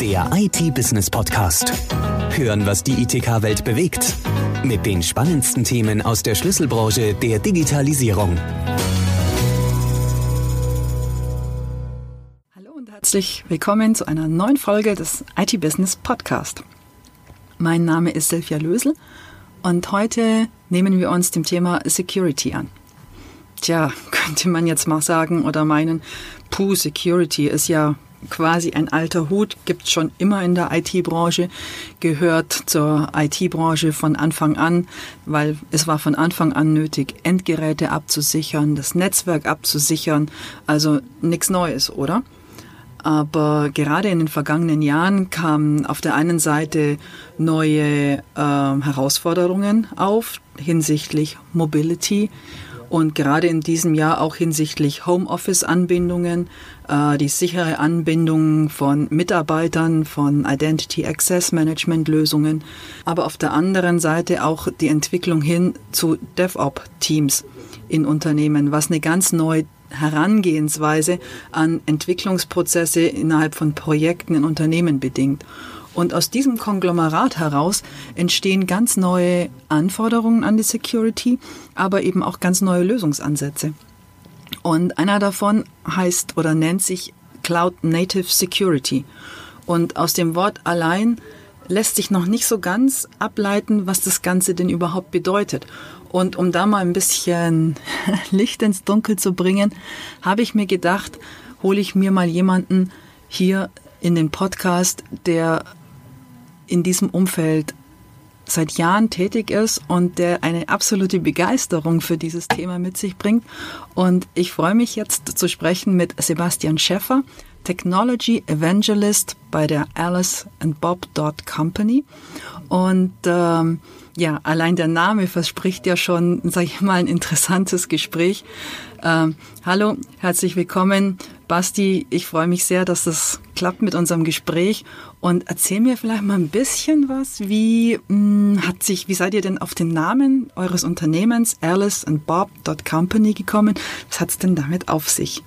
Der IT-Business-Podcast. Hören, was die ITK-Welt bewegt. Mit den spannendsten Themen aus der Schlüsselbranche der Digitalisierung. Hallo und herzlich willkommen zu einer neuen Folge des IT-Business-Podcast. Mein Name ist Silvia Lösel und heute nehmen wir uns dem Thema Security an. Tja, könnte man jetzt mal sagen oder meinen, puh, Security ist ja quasi ein alter Hut, gibt schon immer in der IT-Branche, gehört zur IT-Branche von Anfang an, weil es war von Anfang an nötig, Endgeräte abzusichern, das Netzwerk abzusichern, also nichts Neues, oder? Aber gerade in den vergangenen Jahren kamen auf der einen Seite neue äh, Herausforderungen auf hinsichtlich Mobility und gerade in diesem Jahr auch hinsichtlich Homeoffice-Anbindungen, äh, die sichere Anbindung von Mitarbeitern, von Identity Access Management Lösungen, aber auf der anderen Seite auch die Entwicklung hin zu DevOps-Teams in Unternehmen, was eine ganz neue Herangehensweise an Entwicklungsprozesse innerhalb von Projekten in Unternehmen bedingt. Und aus diesem Konglomerat heraus entstehen ganz neue Anforderungen an die Security, aber eben auch ganz neue Lösungsansätze. Und einer davon heißt oder nennt sich Cloud Native Security. Und aus dem Wort allein lässt sich noch nicht so ganz ableiten, was das Ganze denn überhaupt bedeutet. Und um da mal ein bisschen Licht ins Dunkel zu bringen, habe ich mir gedacht, hole ich mir mal jemanden hier in den Podcast, der in diesem Umfeld seit Jahren tätig ist und der eine absolute Begeisterung für dieses Thema mit sich bringt. Und ich freue mich jetzt zu sprechen mit Sebastian Schäffer, Technology Evangelist bei der Alice and Bob Company. Und ähm, ja, allein der Name verspricht ja schon, sage ich mal, ein interessantes Gespräch. Ähm, hallo, herzlich willkommen, Basti. Ich freue mich sehr, dass das klappt mit unserem Gespräch. Und erzähl mir vielleicht mal ein bisschen was. Wie mh, hm, hat sich, wie seid ihr denn auf den Namen eures Unternehmens Alice and Bob Company gekommen? Was hat es denn damit auf sich?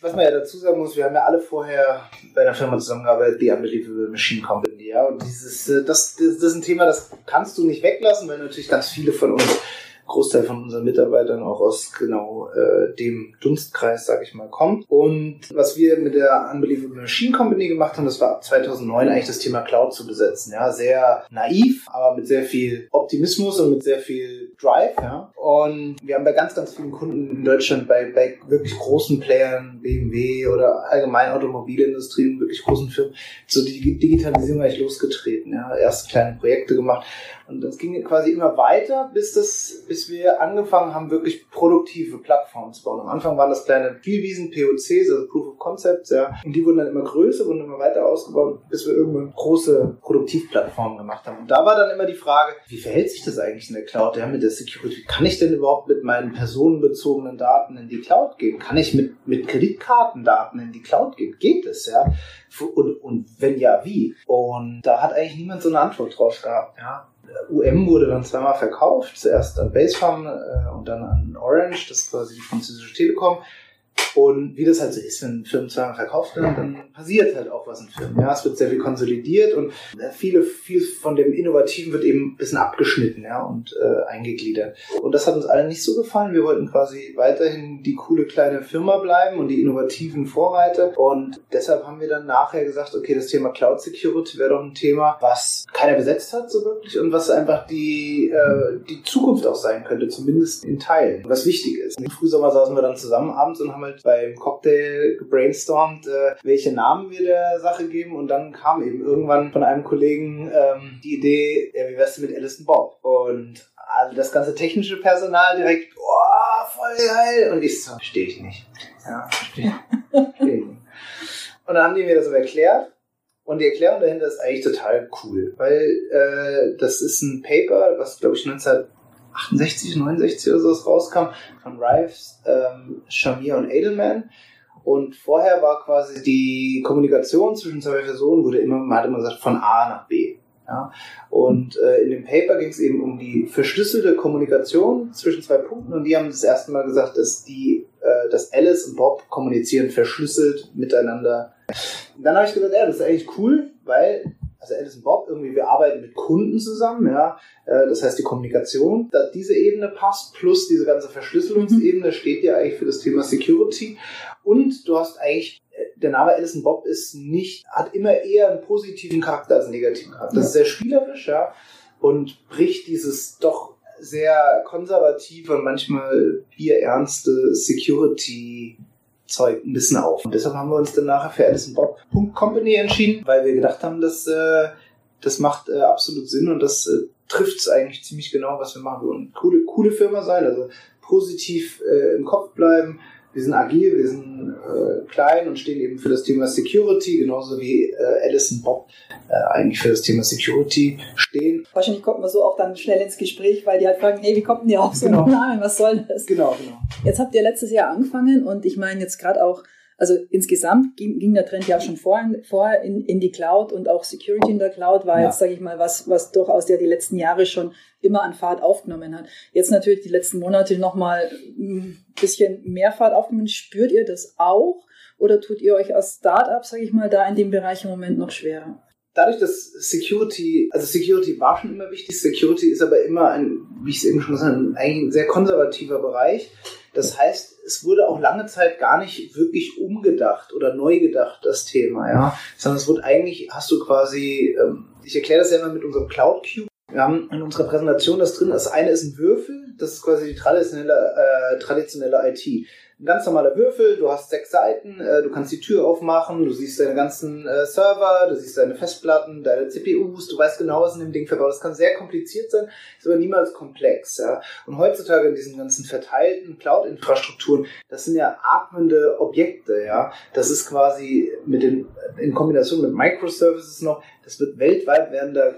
was man ja dazu sagen muss, wir haben ja alle vorher bei einer Firma zusammengearbeitet, die Unbelievable Machine Company, ja. Und dieses, äh, das, das ist ein Thema, das kannst du nicht weglassen, weil natürlich ganz viele von uns Großteil von unseren Mitarbeitern auch aus genau äh, dem Dunstkreis, sage ich mal, kommt. Und was wir mit der Unbelievable Machine Company gemacht haben, das war ab 2009 eigentlich das Thema Cloud zu besetzen. Ja, sehr naiv, aber mit sehr viel Optimismus und mit sehr viel Drive. Ja. Und wir haben bei ganz, ganz vielen Kunden in Deutschland, bei, bei wirklich großen Playern, BMW oder allgemein Automobilindustrie, wirklich großen Firmen, so die Digitalisierung eigentlich losgetreten. Ja. Erste kleine Projekte gemacht. Und das ging quasi immer weiter, bis das, bis wir angefangen haben, wirklich produktive Plattformen zu bauen. Am Anfang waren das kleine Spielwiesen, POCs, also Proof of Concepts, ja. Und die wurden dann immer größer, wurden immer weiter ausgebaut, bis wir irgendwann große Produktivplattformen gemacht haben. Und da war dann immer die Frage, wie verhält sich das eigentlich in der Cloud? Ja, mit der Security. Kann ich denn überhaupt mit meinen personenbezogenen Daten in die Cloud gehen? Kann ich mit, mit Kreditkartendaten in die Cloud gehen? Geht es, ja? Und, und wenn ja, wie? Und da hat eigentlich niemand so eine Antwort drauf gehabt, ja. UM wurde dann zweimal verkauft, zuerst an Basefarm äh, und dann an Orange, das ist quasi die französische Telekom. Und wie das halt so ist, wenn Firmen zweimal verkauft werden, dann passiert halt auch was in Firmen. Ja, es wird sehr viel konsolidiert und viele, viel von dem Innovativen wird eben ein bisschen abgeschnitten, ja, und äh, eingegliedert. Und das hat uns allen nicht so gefallen. Wir wollten quasi weiterhin die coole kleine Firma bleiben und die innovativen Vorreiter. Und deshalb haben wir dann nachher gesagt, okay, das Thema Cloud Security wäre doch ein Thema, was keiner besetzt hat so wirklich und was einfach die, äh, die Zukunft auch sein könnte, zumindest in Teilen, was wichtig ist. Im Frühsommer saßen wir dann zusammen abends und haben halt beim Cocktail gebrainstormt, äh, welche Namen wir der Sache geben und dann kam eben irgendwann von einem Kollegen ähm, die Idee, ja, wie wär's mit Alison Bob? Und also das ganze technische Personal direkt, oh, voll geil. Und ich so, verstehe ich nicht. Ja, verstehe ich nicht. Und dann haben die mir das so erklärt. Und die Erklärung dahinter ist eigentlich total cool, weil äh, das ist ein Paper, was glaube ich 19 68, 69 oder so rauskam, von Rives, ähm, Shamir und Edelman. Und vorher war quasi die Kommunikation zwischen zwei Personen, wurde immer, man hat immer gesagt, von A nach B. Ja? Und äh, in dem Paper ging es eben um die verschlüsselte Kommunikation zwischen zwei Punkten und die haben das erste Mal gesagt, dass die, äh, dass Alice und Bob kommunizieren verschlüsselt miteinander Und dann habe ich gesagt, ja, das ist eigentlich cool, weil also Alice Bob, irgendwie, wir arbeiten mit Kunden zusammen, ja. Äh, das heißt, die Kommunikation, da diese Ebene passt, plus diese ganze Verschlüsselungsebene mhm. steht ja eigentlich für das Thema Security. Und du hast eigentlich, äh, der Name Alison Bob ist nicht, hat immer eher einen positiven Charakter als einen negativen Charakter. Das ist sehr spielerisch, ja. Und bricht dieses doch sehr konservative und manchmal bierernste Security Zeug ein bisschen auf. Und deshalb haben wir uns dann nachher für Alison Bob Company entschieden, weil wir gedacht haben, dass äh, das macht äh, absolut Sinn und das äh, trifft es eigentlich ziemlich genau, was wir machen. Wir wollen coole, coole Firma sein, also positiv äh, im Kopf bleiben, wir sind agil, wir sind äh, klein und stehen eben für das Thema Security, genauso wie äh, Alice und Bob äh, eigentlich für das Thema Security stehen. Wahrscheinlich kommt man so auch dann schnell ins Gespräch, weil die halt fragen, hey, wie kommt denn ihr auf so einen genau. Namen? Was soll das? Genau, genau. Jetzt habt ihr letztes Jahr angefangen und ich meine jetzt gerade auch also insgesamt ging, ging der Trend ja schon vorher, vorher in, in die Cloud und auch Security in der Cloud war ja. jetzt, sage ich mal, was, was durchaus ja die letzten Jahre schon immer an Fahrt aufgenommen hat. Jetzt natürlich die letzten Monate nochmal ein bisschen mehr Fahrt aufgenommen. Spürt ihr das auch? Oder tut ihr euch als Startup, sage ich mal, da in dem Bereich im Moment noch schwerer? dadurch, dass Security, also Security war schon immer wichtig, Security ist aber immer ein, wie ich es eben schon gesagt habe, eigentlich ein sehr konservativer Bereich. Das heißt, es wurde auch lange Zeit gar nicht wirklich umgedacht oder neu gedacht, das Thema, ja. Sondern es wurde eigentlich, hast du quasi, ähm, ich erkläre das ja immer mit unserem Cloud Cube. Wir haben in unserer Präsentation das drin. Das eine ist ein Würfel, das ist quasi die traditionelle, äh, traditionelle IT ein ganz normaler Würfel, du hast sechs Seiten, äh, du kannst die Tür aufmachen, du siehst deine ganzen äh, Server, du siehst deine Festplatten, deine CPUs, du weißt genau, was in dem Ding verbaut ist. Das kann sehr kompliziert sein, ist aber niemals komplex. Ja? Und heutzutage in diesen ganzen verteilten Cloud-Infrastrukturen, das sind ja atmende Objekte, ja. Das ist quasi mit den, in Kombination mit Microservices noch, das wird weltweit werden da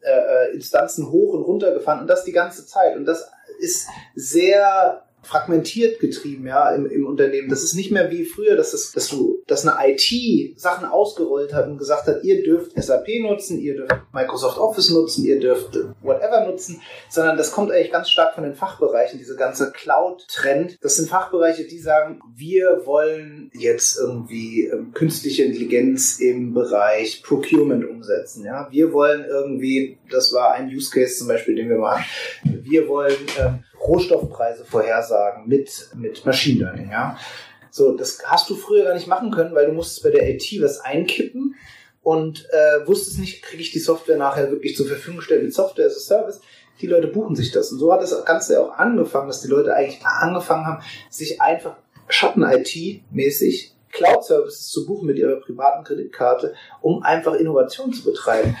äh, äh Instanzen hoch und runter gefahren und das die ganze Zeit. Und das ist sehr fragmentiert getrieben, ja, im, im Unternehmen. Das ist nicht mehr wie früher, dass, das, dass du, dass eine IT Sachen ausgerollt hat und gesagt hat, ihr dürft SAP nutzen, ihr dürft Microsoft Office nutzen, ihr dürft whatever nutzen, sondern das kommt eigentlich ganz stark von den Fachbereichen, diese ganze Cloud-Trend. Das sind Fachbereiche, die sagen, wir wollen jetzt irgendwie ähm, künstliche Intelligenz im Bereich Procurement umsetzen, ja. Wir wollen irgendwie, das war ein Use Case zum Beispiel, den wir machen, wir wollen ähm, Rohstoffpreise vorhersagen mit, mit Machine Learning, ja. So, das hast du früher gar nicht machen können, weil du musstest bei der IT was einkippen und äh, wusstest nicht, kriege ich die Software nachher wirklich zur Verfügung gestellt mit Software as a Service. Die Leute buchen sich das. Und so hat das Ganze auch angefangen, dass die Leute eigentlich angefangen haben, sich einfach Schatten-IT-mäßig Cloud-Services zu buchen mit ihrer privaten Kreditkarte, um einfach Innovation zu betreiben.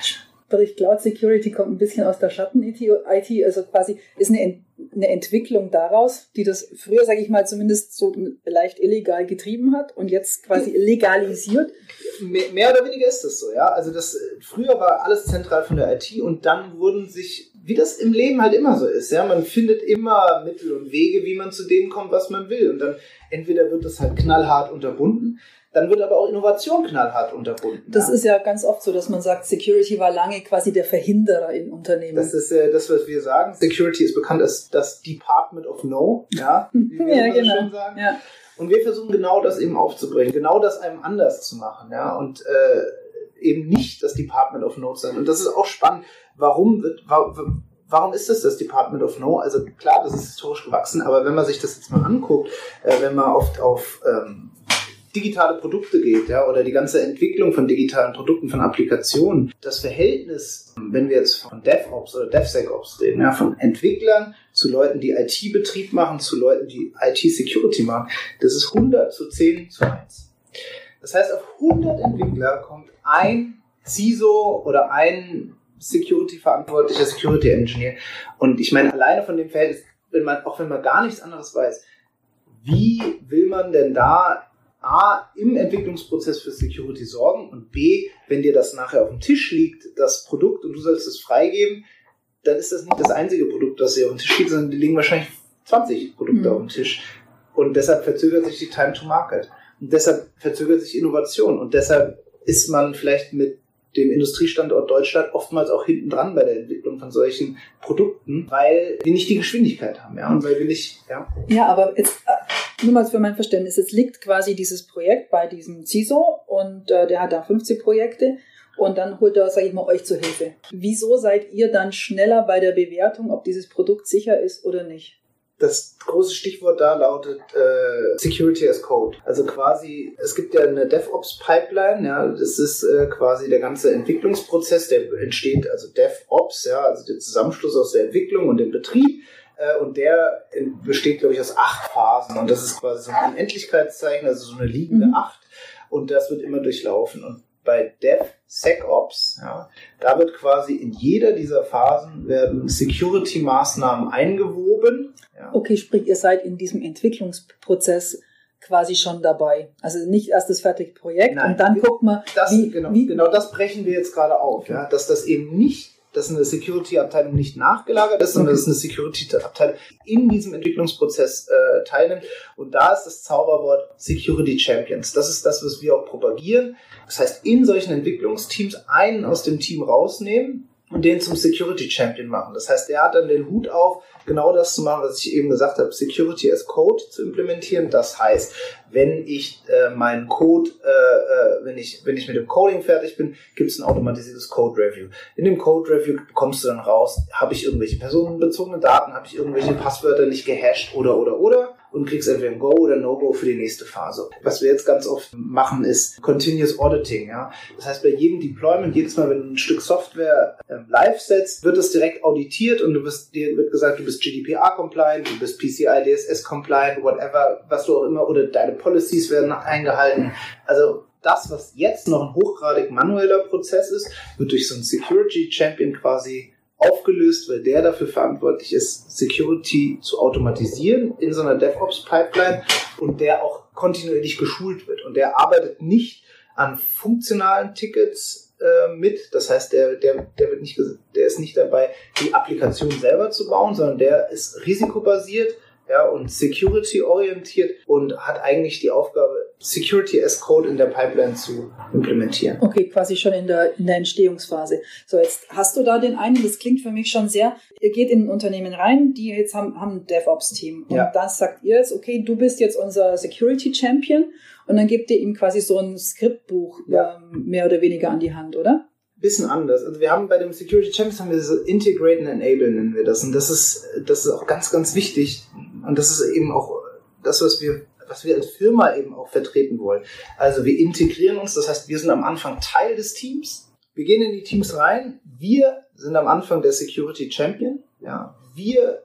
Bericht Cloud Security kommt ein bisschen aus der Schatten-IT, also quasi ist eine, eine Entwicklung daraus, die das früher, sage ich mal, zumindest so leicht illegal getrieben hat und jetzt quasi legalisiert. Mehr, oder weniger ist das so, ja. Also das früher war alles zentral von der IT und dann wurden sich, wie das im Leben halt immer so ist, ja, man findet immer Mittel und Wege, wie man zu dem kommt, was man will. Und dann entweder wird das halt knallhart unterbunden dann wird aber auch Innovation knallhart unterbunden. Das ja. ist ja ganz oft so, dass man sagt, Security war lange quasi der Verhinderer in Unternehmen. Das ist äh, das, was wir sagen. Security ist bekannt als das Department of No, ja, wie wir ja, genau. schön sagen. Ja. Und wir versuchen genau das eben aufzubringen, genau das einem anders zu machen, ja, und äh, eben nicht das Department of No sein. Und das ist auch spannend. Warum wird, warum, warum ist das das Department of No? Also klar, das ist historisch gewachsen, aber wenn man sich das jetzt mal anguckt, äh, wenn man oft auf ähm, digitale Produkte geht, ja, oder die ganze Entwicklung von digitalen Produkten, von Applikationen, das Verhältnis, wenn wir jetzt von DevOps oder DevSecOps reden, ja, von Entwicklern zu Leuten, die IT-Betrieb machen, zu Leuten, die IT-Security machen, das ist 100 zu 10 zu 1. Das heißt, auf 100 Entwickler kommt ein CISO oder ein Security-verantwortlicher Security-Engineer. Und ich meine, alleine von dem Verhältnis, wenn man, auch wenn man gar nichts anderes weiß, wie will man denn da A, im Entwicklungsprozess für Security sorgen und B, wenn dir das nachher auf dem Tisch liegt, das Produkt und du sollst es freigeben, dann ist das nicht das einzige Produkt, das dir auf dem Tisch liegt, sondern die liegen wahrscheinlich 20 Produkte mhm. auf dem Tisch. Und deshalb verzögert sich die Time to Market. Und deshalb verzögert sich Innovation. Und deshalb ist man vielleicht mit dem Industriestandort Deutschland oftmals auch hinten dran bei der Entwicklung von solchen Produkten, weil wir nicht die Geschwindigkeit haben, ja, und weil wir nicht, ja. Ja, aber jetzt nur mal für mein Verständnis, es liegt quasi dieses Projekt bei diesem CISO und äh, der hat da 50 Projekte und dann holt er, sage ich mal, euch zur Hilfe. Wieso seid ihr dann schneller bei der Bewertung, ob dieses Produkt sicher ist oder nicht? Das große Stichwort da lautet äh, Security as Code. Also quasi, es gibt ja eine DevOps-Pipeline, ja, das ist äh, quasi der ganze Entwicklungsprozess, der entsteht, also DevOps, ja, also der Zusammenschluss aus der Entwicklung und dem Betrieb. Äh, und der besteht, glaube ich, aus acht Phasen. Und das ist quasi so ein Unendlichkeitszeichen, also so eine liegende mhm. Acht. Und das wird immer durchlaufen. Und bei DevSecOps, ja, da wird quasi in jeder dieser Phasen werden Security-Maßnahmen eingewoben. Ja. Okay, sprich, ihr seid in diesem Entwicklungsprozess quasi schon dabei. Also nicht erst das fertige Projekt Nein, und dann guckt man, das, wie, genau, wie, genau das brechen wir jetzt gerade auf, ja, dass das eben nicht dass eine Security-Abteilung nicht nachgelagert ist, sondern dass eine Security-Abteilung in diesem Entwicklungsprozess äh, teilnimmt. Und da ist das Zauberwort Security Champions. Das ist das, was wir auch propagieren. Das heißt, in solchen Entwicklungsteams einen aus dem Team rausnehmen und den zum Security Champion machen. Das heißt, er hat dann den Hut auf, genau das zu machen, was ich eben gesagt habe, Security as Code zu implementieren. Das heißt, wenn ich äh, meinen Code, äh, äh, wenn ich wenn ich mit dem Coding fertig bin, gibt es ein automatisiertes Code Review. In dem Code Review bekommst du dann raus, habe ich irgendwelche personenbezogenen Daten, habe ich irgendwelche Passwörter nicht gehasht oder oder oder und kriegst entweder ein Go oder No-Go für die nächste Phase. Was wir jetzt ganz oft machen, ist Continuous Auditing. Ja? Das heißt, bei jedem Deployment, jedes Mal, wenn du ein Stück Software ähm, live setzt, wird es direkt auditiert und du bist, dir wird gesagt, du bist GDPR-compliant, du bist PCI DSS-compliant, whatever, was du auch immer, oder deine Policies werden eingehalten. Also das, was jetzt noch ein hochgradig manueller Prozess ist, wird durch so einen Security Champion quasi aufgelöst, weil der dafür verantwortlich ist, Security zu automatisieren in so einer DevOps-Pipeline und der auch kontinuierlich geschult wird. Und der arbeitet nicht an funktionalen Tickets äh, mit. Das heißt, der, der, der, wird nicht, der ist nicht dabei, die Applikation selber zu bauen, sondern der ist risikobasiert ja, und security-orientiert und hat eigentlich die Aufgabe, Security as Code in der Pipeline zu implementieren. Okay, quasi schon in der, in der Entstehungsphase. So, jetzt hast du da den einen, das klingt für mich schon sehr, ihr geht in ein Unternehmen rein, die jetzt haben, haben ein DevOps-Team. Und ja. dann sagt ihr jetzt, okay, du bist jetzt unser Security Champion und dann gebt ihr ihm quasi so ein Skriptbuch ja. ähm, mehr oder weniger an die Hand, oder? bisschen anders. Also wir haben bei dem Security Champions haben wir so Integrate and Enable nennen wir das. Und das ist, das ist auch ganz, ganz wichtig. Und das ist eben auch das, was wir, was wir als Firma eben auch vertreten wollen. Also wir integrieren uns, das heißt, wir sind am Anfang Teil des Teams. Wir gehen in die Teams rein. Wir sind am Anfang der Security Champion. Ja, wir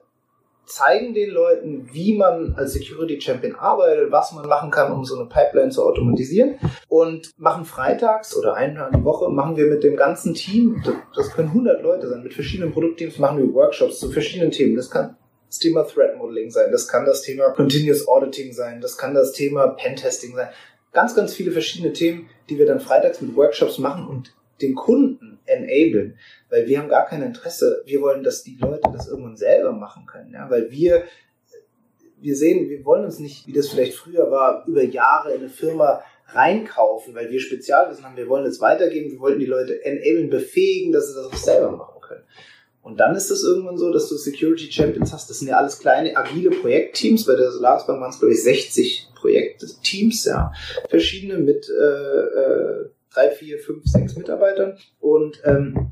zeigen den Leuten, wie man als Security Champion arbeitet, was man machen kann, um so eine Pipeline zu automatisieren. Und machen freitags oder einmal die Woche, machen wir mit dem ganzen Team, das können 100 Leute sein, mit verschiedenen Produktteams machen wir Workshops zu verschiedenen Themen. Das kann das Thema Threat Modeling sein, das kann das Thema Continuous Auditing sein, das kann das Thema Pentesting sein. Ganz, ganz viele verschiedene Themen, die wir dann freitags mit Workshops machen und den Kunden enablen, weil wir haben gar kein Interesse. Wir wollen, dass die Leute das irgendwann selber machen können, ja, weil wir wir sehen, wir wollen uns nicht, wie das vielleicht früher war, über Jahre in eine Firma reinkaufen, weil wir Spezialwissen haben. Wir wollen es weitergeben. Wir wollten die Leute enablen, befähigen, dass sie das auch selber machen können. Und dann ist es irgendwann so, dass du Security Champions hast. Das sind ja alles kleine, agile Projektteams. Bei der Solarisbank waren es, glaube ich, 60 Projektteams, ja. Verschiedene mit äh, äh, drei, vier, fünf, sechs Mitarbeitern. Und ähm,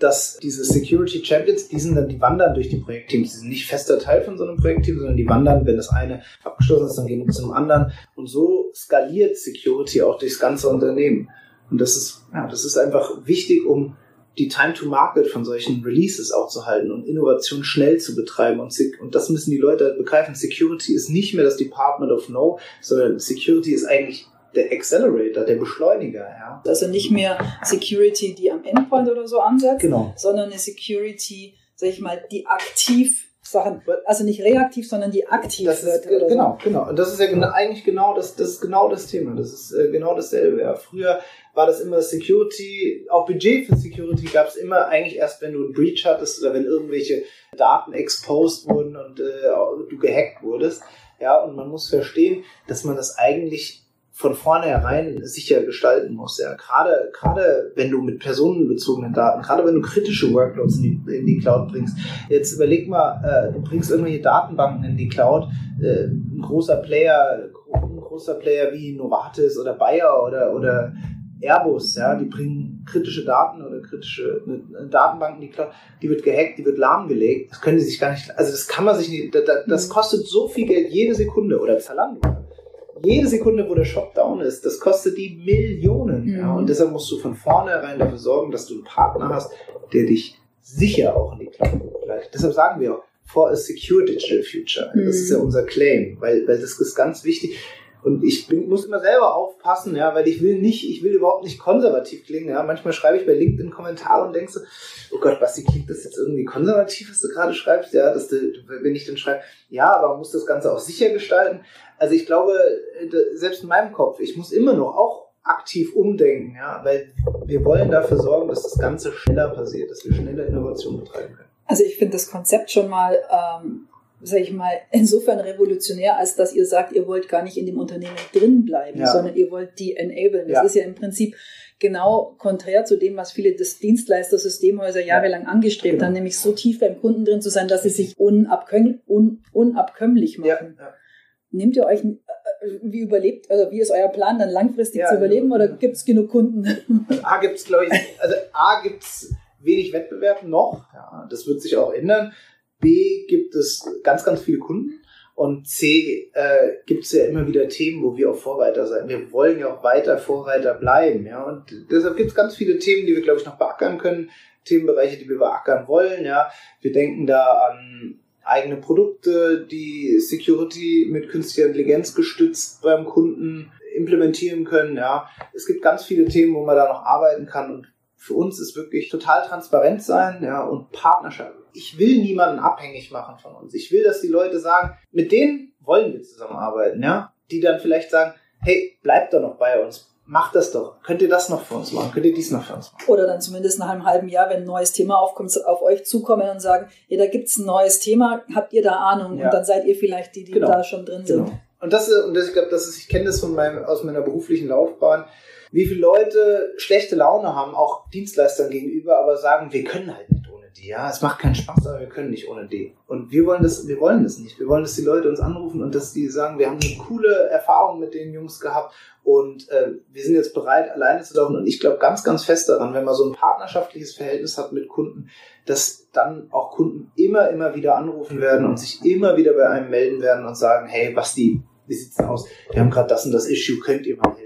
dass diese Security Champions, die sind dann, die wandern durch die Projektteams. Die sind nicht fester Teil von so einem Projektteam, sondern die wandern, wenn das eine abgeschlossen ist, dann gehen wir zum anderen. Und so skaliert Security auch durchs ganze Unternehmen. Und das ist, ja, das ist einfach wichtig, um die Time to Market von solchen Releases auch zu halten und Innovation schnell zu betreiben. Und, und das müssen die Leute halt begreifen. Security ist nicht mehr das Department of No, sondern Security ist eigentlich der Accelerator, der Beschleuniger. Ja. Also nicht mehr Security, die am Endpoint oder so ansetzt, genau. sondern eine Security, sag ich mal, die aktiv Sachen, also nicht reaktiv, sondern die aktiv das wird. Ist, genau, so. genau. Und das ist ja genau, eigentlich genau das, das ist genau das Thema. Das ist äh, genau dasselbe. Ja. Früher war das immer Security, auch Budget für Security gab es immer eigentlich erst, wenn du einen Breach hattest oder wenn irgendwelche Daten exposed wurden und äh, du gehackt wurdest. Ja, und man muss verstehen, dass man das eigentlich von vornherein sicher gestalten musst. Ja. Gerade, gerade wenn du mit personenbezogenen Daten, gerade wenn du kritische Workloads in die, in die Cloud bringst. Jetzt überleg mal, äh, du bringst irgendwelche Datenbanken in die Cloud. Äh, ein großer Player, ein großer Player wie Novartis oder Bayer oder, oder Airbus, ja, die bringen kritische Daten oder kritische eine Datenbank in die Cloud, die wird gehackt, die wird lahmgelegt. Das können die sich gar nicht, also das kann man sich nicht, das, das kostet so viel Geld jede Sekunde oder Zalando jede Sekunde, wo der Shop down ist, das kostet die Millionen. Mhm. Ja, und deshalb musst du von vornherein dafür sorgen, dass du einen Partner hast, der dich sicher auch in die Cloud begleitet. Deshalb sagen wir for a secure digital future. Mhm. Das ist ja unser Claim, weil, weil das ist ganz wichtig. Und ich bin, muss immer selber aufpassen, ja, weil ich will nicht, ich will überhaupt nicht konservativ klingen. Ja. Manchmal schreibe ich bei LinkedIn Kommentare und denke so, oh Gott, Basti, klingt das jetzt irgendwie konservativ, was du gerade schreibst? Ja, dass du, wenn ich dann schreibe, ja, aber man muss das Ganze auch sicher gestalten. Also ich glaube, selbst in meinem Kopf, ich muss immer noch auch aktiv umdenken, ja, weil wir wollen dafür sorgen, dass das Ganze schneller passiert, dass wir schneller Innovation betreiben können. Also ich finde das Konzept schon mal ähm, sage ich mal, insofern revolutionär, als dass ihr sagt, ihr wollt gar nicht in dem Unternehmen drin bleiben, ja. sondern ihr wollt die enablen. Das ja. ist ja im Prinzip genau konträr zu dem, was viele des Dienstleister Systemhäuser jahrelang angestrebt genau. haben, nämlich so tief beim Kunden drin zu sein, dass sie sich unabkömm un unabkömmlich machen. Ja. Nehmt ihr euch, äh, wie überlebt, also wie ist euer Plan, dann langfristig zu überleben oder gibt es genug Kunden? A gibt es, glaube ich, also A gibt es wenig Wettbewerb noch, ja, das wird sich auch ändern. B gibt es ganz, ganz viele Kunden. Und C äh, gibt es ja immer wieder Themen, wo wir auch Vorreiter sein. Wir wollen ja auch weiter Vorreiter bleiben. Ja? Und deshalb gibt es ganz viele Themen, die wir, glaube ich, noch beackern können. Themenbereiche, die wir beackern wollen. Ja? Wir denken da an eigene Produkte, die Security mit künstlicher Intelligenz gestützt beim Kunden implementieren können. Ja? Es gibt ganz viele Themen, wo man da noch arbeiten kann. Und für uns ist wirklich total transparent sein ja, und Partnerschaft ich will niemanden abhängig machen von uns. Ich will, dass die Leute sagen, mit denen wollen wir zusammenarbeiten, ja? Die dann vielleicht sagen, hey, bleibt doch noch bei uns. Macht das doch. Könnt ihr das noch für uns machen? Könnt ihr dies noch für uns machen? Oder dann zumindest nach einem halben Jahr, wenn ein neues Thema aufkommt, auf euch zukommen und sagen, ja, da gibt's ein neues Thema, habt ihr da Ahnung? Ja. Und dann seid ihr vielleicht die, die genau. da schon drin genau. sind. Und das, und das, ich glaube, das ist, ich kenne das von meinem, aus meiner beruflichen Laufbahn, wie viele Leute schlechte Laune haben, auch Dienstleistern gegenüber, aber sagen, wir können halt nicht. Ja, es macht keinen Spaß, aber wir können nicht ohne die. Und wir wollen das, wir wollen das nicht. Wir wollen, dass die Leute uns anrufen und dass die sagen, wir haben eine coole Erfahrung mit den Jungs gehabt und äh, wir sind jetzt bereit, alleine zu laufen. Und ich glaube ganz, ganz fest daran, wenn man so ein partnerschaftliches Verhältnis hat mit Kunden, dass dann auch Kunden immer, immer wieder anrufen werden und sich immer wieder bei einem melden werden und sagen, hey, Basti, wie sieht's denn aus? Wir haben gerade das und das Issue, könnt ihr mal helfen?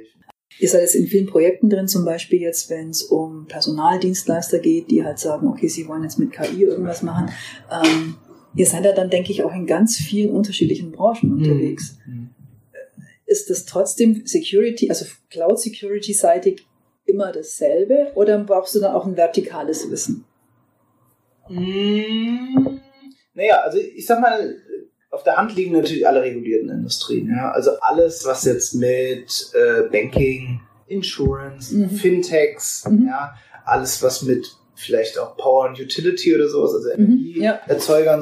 Ihr seid jetzt in vielen Projekten drin, zum Beispiel jetzt, wenn es um Personaldienstleister geht, die halt sagen, okay, sie wollen jetzt mit KI irgendwas machen. Ähm, ihr seid ja dann, denke ich, auch in ganz vielen unterschiedlichen Branchen mhm. unterwegs. Mhm. Ist das trotzdem Security, also Cloud Security seitig immer dasselbe oder brauchst du dann auch ein vertikales Wissen? Mhm. Naja, also ich sag mal, auf der Hand liegen natürlich alle regulierten Industrien. Ja? Also alles, was jetzt mit äh, Banking, Insurance, mhm. Fintechs, mhm. ja, alles, was mit vielleicht auch Power and Utility oder sowas, also mhm, ja.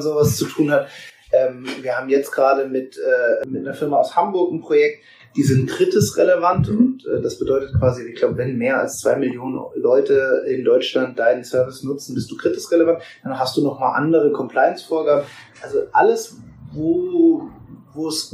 sowas zu tun hat. Ähm, wir haben jetzt gerade mit, äh, mit einer Firma aus Hamburg ein Projekt, die sind kritisrelevant mhm. und äh, das bedeutet quasi, ich glaube, wenn mehr als zwei Millionen Leute in Deutschland deinen Service nutzen, bist du kritisrelevant, dann hast du nochmal andere Compliance-Vorgaben. Also alles, wo, wo es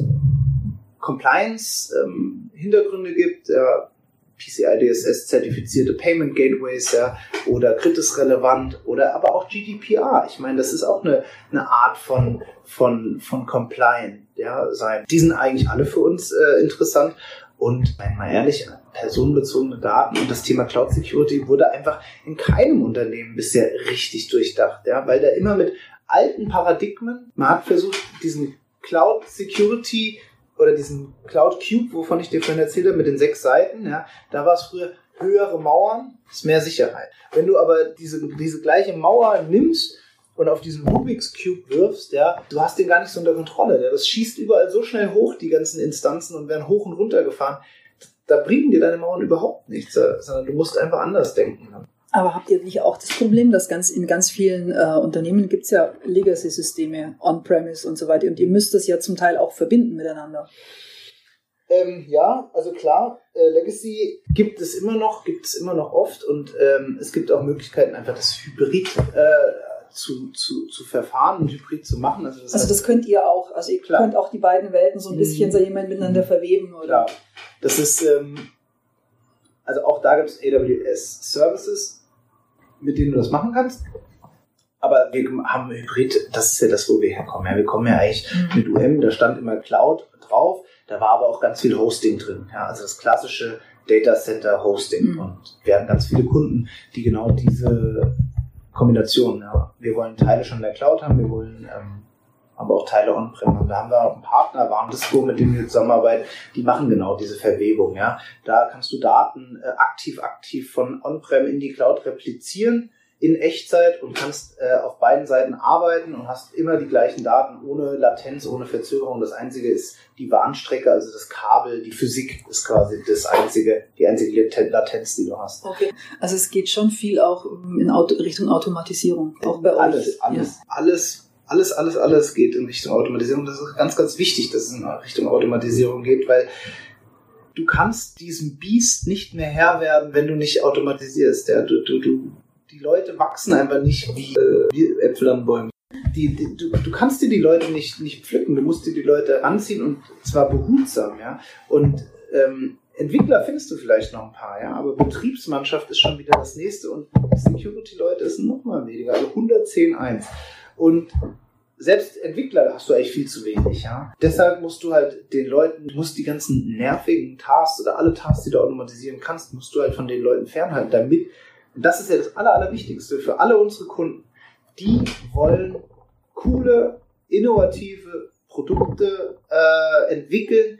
Compliance-Hintergründe ähm, gibt, ja, PCI DSS zertifizierte Payment Gateways ja, oder kritisch relevant oder aber auch GDPR. Ich meine, das ist auch eine, eine Art von, von, von Compliant ja, sein. Die sind eigentlich alle für uns äh, interessant. Und mal ehrlich, personenbezogene Daten und das Thema Cloud Security wurde einfach in keinem Unternehmen bisher richtig durchdacht, ja, weil da immer mit alten Paradigmen. Man hat versucht, diesen Cloud Security oder diesen Cloud Cube, wovon ich dir vorhin erzählt habe, mit den sechs Seiten, ja, da war es früher höhere Mauern, ist mehr Sicherheit. Wenn du aber diese, diese gleiche Mauer nimmst und auf diesen Rubik's Cube wirfst, ja, du hast den gar nicht so unter Kontrolle. Ja. Das schießt überall so schnell hoch, die ganzen Instanzen, und werden hoch und runter gefahren. Da bringen dir deine Mauern überhaupt nichts, sondern du musst einfach anders denken. Aber habt ihr nicht auch das Problem, dass ganz in ganz vielen äh, Unternehmen gibt's ja Legacy-Systeme, On-Premise und so weiter, und ihr müsst das ja zum Teil auch verbinden miteinander? Ähm, ja, also klar, äh, Legacy gibt es immer noch, gibt es immer noch oft und ähm, es gibt auch Möglichkeiten, einfach das Hybrid äh, zu, zu, zu verfahren und Hybrid zu machen. Also das, also das könnt ihr auch, also ihr klar. könnt auch die beiden Welten so ein bisschen, mhm. sag ich miteinander mhm. verweben, oder? Klar. Das ist, ähm, also auch da gibt es AWS Services, mit denen du das machen kannst. Aber wir haben Hybrid, das ist ja das, wo wir herkommen. Ja, wir kommen ja eigentlich mhm. mit UM, da stand immer Cloud drauf, da war aber auch ganz viel Hosting drin. Ja, also das klassische Data Center Hosting. Mhm. Und wir hatten ganz viele Kunden, die genau diese Kombination, ja, wir wollen Teile schon in der Cloud haben, wir wollen ähm, aber auch Teile on-prem. Und da haben wir auch einen Partner, Warndisco, mit dem wir zusammenarbeiten, die machen genau diese Verwebung. Ja. Da kannst du Daten äh, aktiv, aktiv von on-prem in die Cloud replizieren in Echtzeit und kannst äh, auf beiden Seiten arbeiten und hast immer die gleichen Daten ohne Latenz, ohne Verzögerung. Das einzige ist die Warnstrecke, also das Kabel, die Physik ist quasi das einzige, die einzige Latenz, die du hast. Okay. Also es geht schon viel auch in Auto, Richtung Automatisierung, auch bei alles, euch. Alles, ja. alles, alles, alles, alles geht in Richtung Automatisierung. Das ist ganz, ganz wichtig, dass es in Richtung Automatisierung geht, weil du kannst diesem Biest nicht mehr Herr werden, wenn du nicht automatisierst. Ja, du, du, du die Leute wachsen einfach nicht wie, äh, wie Äpfel an Bäumen. Die, die, du, du kannst dir die Leute nicht, nicht pflücken, du musst dir die Leute anziehen und zwar behutsam, ja. Und ähm, Entwickler findest du vielleicht noch ein paar, ja, aber Betriebsmannschaft ist schon wieder das nächste und Security-Leute ist noch mal weniger, also 110.1. Und selbst Entwickler hast du eigentlich viel zu wenig, ja. Deshalb musst du halt den Leuten, du musst die ganzen nervigen Tasks oder alle Tasks, die du automatisieren kannst, musst du halt von den Leuten fernhalten, damit und das ist ja das Aller, Allerwichtigste für alle unsere Kunden. Die wollen coole, innovative Produkte äh, entwickeln,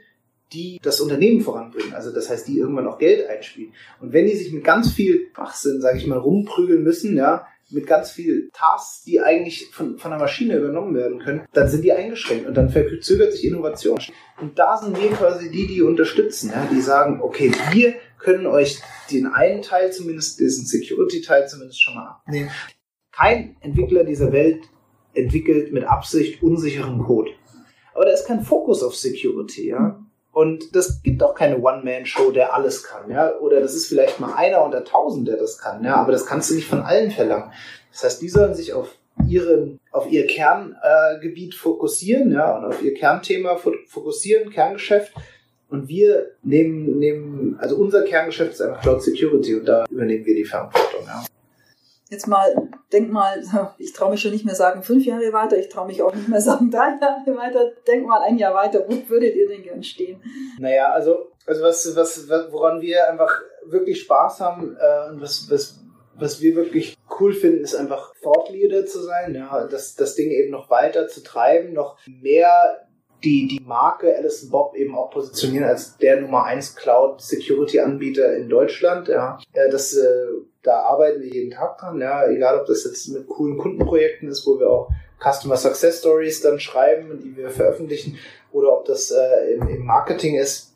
die das Unternehmen voranbringen. Also das heißt, die irgendwann auch Geld einspielen. Und wenn die sich mit ganz viel Fachsinn, sage ich mal, rumprügeln müssen, ja, mit ganz viel Tasks, die eigentlich von, von der Maschine übernommen werden können, dann sind die eingeschränkt und dann verzögert sich Innovation. Und da sind wir quasi die, die unterstützen, ja, die sagen, okay, wir können euch den einen Teil zumindest, diesen Security-Teil zumindest schon mal abnehmen. Kein Entwickler dieser Welt entwickelt mit Absicht unsicheren Code. Aber da ist kein Fokus auf Security, ja. Und das gibt auch keine One-Man-Show, der alles kann, ja. Oder das ist vielleicht mal einer unter tausend, der das kann, ja. Aber das kannst du nicht von allen verlangen. Das heißt, die sollen sich auf ihren, auf ihr Kerngebiet äh, fokussieren, ja, und auf ihr Kernthema fokussieren, Kerngeschäft. Und wir nehmen, nehmen, also unser Kerngeschäft ist einfach Cloud Security und da übernehmen wir die Verantwortung, ja jetzt mal, denk mal, ich traue mich schon nicht mehr sagen fünf Jahre weiter, ich traue mich auch nicht mehr sagen drei Jahre weiter, denk mal ein Jahr weiter, wo würdet ihr denn gern stehen? Naja, also, also was, was, woran wir einfach wirklich Spaß haben äh, und was, was, was wir wirklich cool finden, ist einfach Thought Leader zu sein, ja, das, das Ding eben noch weiter zu treiben, noch mehr die, die Marke Alison Bob eben auch positionieren als der Nummer 1 Cloud Security Anbieter in Deutschland. Ja. Das äh, da arbeiten wir jeden Tag dran, ja, egal ob das jetzt mit coolen Kundenprojekten ist, wo wir auch Customer Success Stories dann schreiben, die wir veröffentlichen, oder ob das äh, im, im Marketing ist.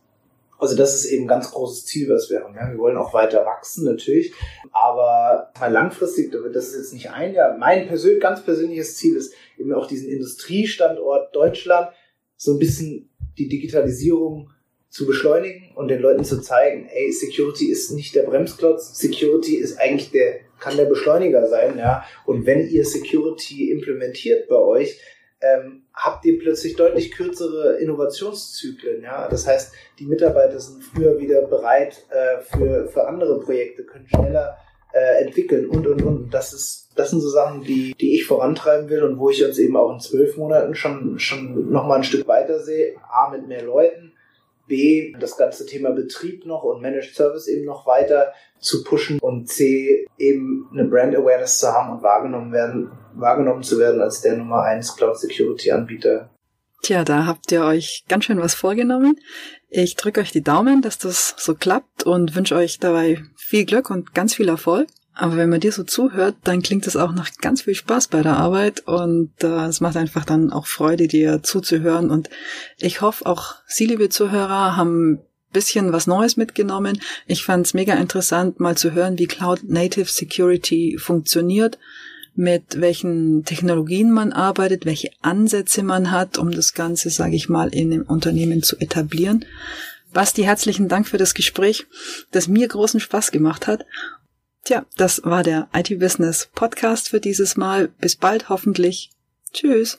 Also das ist eben ein ganz großes Ziel, was wir haben. Ja. Wir wollen auch weiter wachsen natürlich, aber mal langfristig, das ist jetzt nicht ein Jahr. Mein persönlich, ganz persönliches Ziel ist eben auch diesen Industriestandort Deutschland so ein bisschen die Digitalisierung zu beschleunigen und den Leuten zu zeigen, ey, Security ist nicht der Bremsklotz, Security ist eigentlich der, kann der Beschleuniger sein, ja. Und wenn ihr Security implementiert bei euch, ähm, habt ihr plötzlich deutlich kürzere Innovationszyklen, ja. Das heißt, die Mitarbeiter sind früher wieder bereit äh, für, für andere Projekte, können schneller äh, entwickeln und und und. Das ist, das sind so Sachen, die, die ich vorantreiben will und wo ich uns eben auch in zwölf Monaten schon, schon nochmal ein Stück weiter sehe. A, mit mehr Leuten, B, das ganze Thema Betrieb noch und Managed Service eben noch weiter zu pushen und C, eben eine Brand Awareness zu haben und wahrgenommen werden, wahrgenommen zu werden als der Nummer 1 Cloud Security Anbieter. Tja, da habt ihr euch ganz schön was vorgenommen. Ich drücke euch die Daumen, dass das so klappt und wünsche euch dabei viel Glück und ganz viel Erfolg. Aber wenn man dir so zuhört, dann klingt es auch nach ganz viel Spaß bei der Arbeit und äh, es macht einfach dann auch Freude, dir zuzuhören. Und ich hoffe, auch Sie, liebe Zuhörer, haben bisschen was Neues mitgenommen. Ich fand es mega interessant, mal zu hören, wie Cloud Native Security funktioniert, mit welchen Technologien man arbeitet, welche Ansätze man hat, um das Ganze, sage ich mal, in dem Unternehmen zu etablieren. Basti, herzlichen Dank für das Gespräch, das mir großen Spaß gemacht hat. Tja, das war der IT-Business Podcast für dieses Mal. Bis bald hoffentlich. Tschüss.